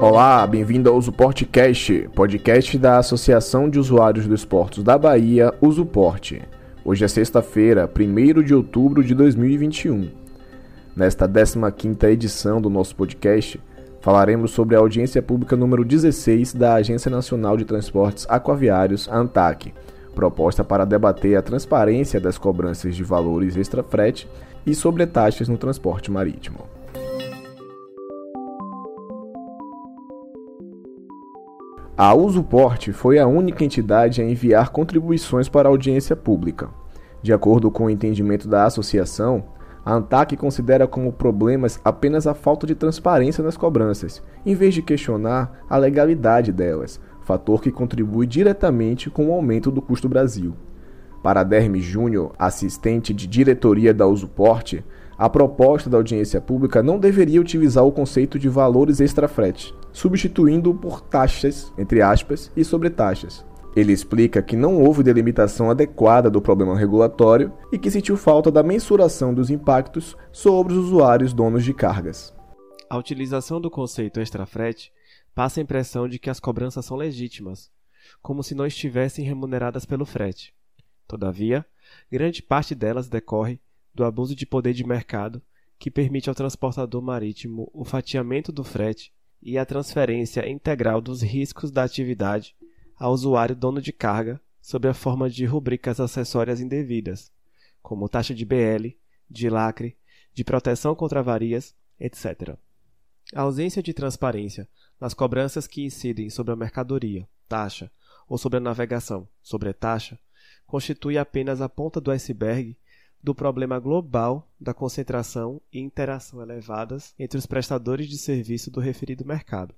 Olá, bem-vindo ao Usuportcast, podcast da Associação de Usuários dos Portos da Bahia, Usuporte. Hoje é sexta-feira, 1 de outubro de 2021. Nesta 15ª edição do nosso podcast, falaremos sobre a audiência pública número 16 da Agência Nacional de Transportes Aquaviários, ANTAC, proposta para debater a transparência das cobranças de valores extra-frete e sobretaxas no transporte marítimo. A Usuporte foi a única entidade a enviar contribuições para a audiência pública. De acordo com o entendimento da associação, a ANTAC considera como problemas apenas a falta de transparência nas cobranças, em vez de questionar a legalidade delas, fator que contribui diretamente com o aumento do custo Brasil. Para Derme Júnior, assistente de diretoria da Usuporte, a proposta da audiência pública não deveria utilizar o conceito de valores extra-frete, substituindo-o por taxas, entre aspas, e sobretaxas. Ele explica que não houve delimitação adequada do problema regulatório e que sentiu falta da mensuração dos impactos sobre os usuários donos de cargas. A utilização do conceito extra-frete passa a impressão de que as cobranças são legítimas, como se não estivessem remuneradas pelo frete. Todavia, grande parte delas decorre do abuso de poder de mercado que permite ao transportador marítimo o fatiamento do frete e a transferência integral dos riscos da atividade ao usuário dono de carga sob a forma de rubricas acessórias indevidas, como taxa de BL, de lacre, de proteção contra avarias, etc. A ausência de transparência nas cobranças que incidem sobre a mercadoria, taxa, ou sobre a navegação, sobre a taxa, constitui apenas a ponta do iceberg do problema global da concentração e interação elevadas entre os prestadores de serviço do referido mercado.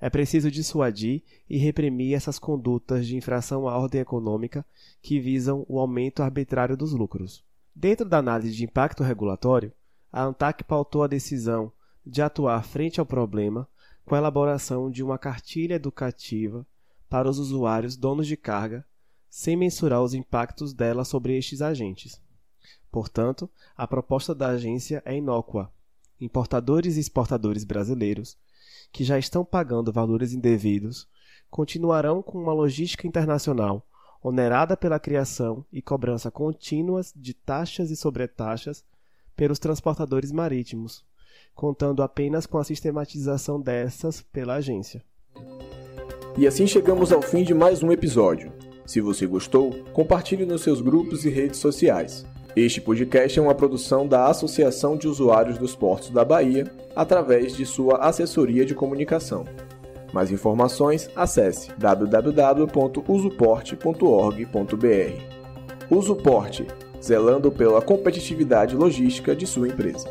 É preciso dissuadir e reprimir essas condutas de infração à ordem econômica que visam o aumento arbitrário dos lucros. Dentro da análise de impacto regulatório, a ANTAC pautou a decisão de atuar frente ao problema com a elaboração de uma cartilha educativa para os usuários donos de carga, sem mensurar os impactos dela sobre estes agentes. Portanto, a proposta da agência é inócua. Importadores e exportadores brasileiros, que já estão pagando valores indevidos, continuarão com uma logística internacional onerada pela criação e cobrança contínuas de taxas e sobretaxas pelos transportadores marítimos, contando apenas com a sistematização dessas pela agência. E assim chegamos ao fim de mais um episódio. Se você gostou, compartilhe nos seus grupos e redes sociais. Este podcast é uma produção da Associação de Usuários dos Portos da Bahia, através de sua assessoria de comunicação. Mais informações, acesse www.usuporte.org.br. Usuporte, zelando pela competitividade logística de sua empresa.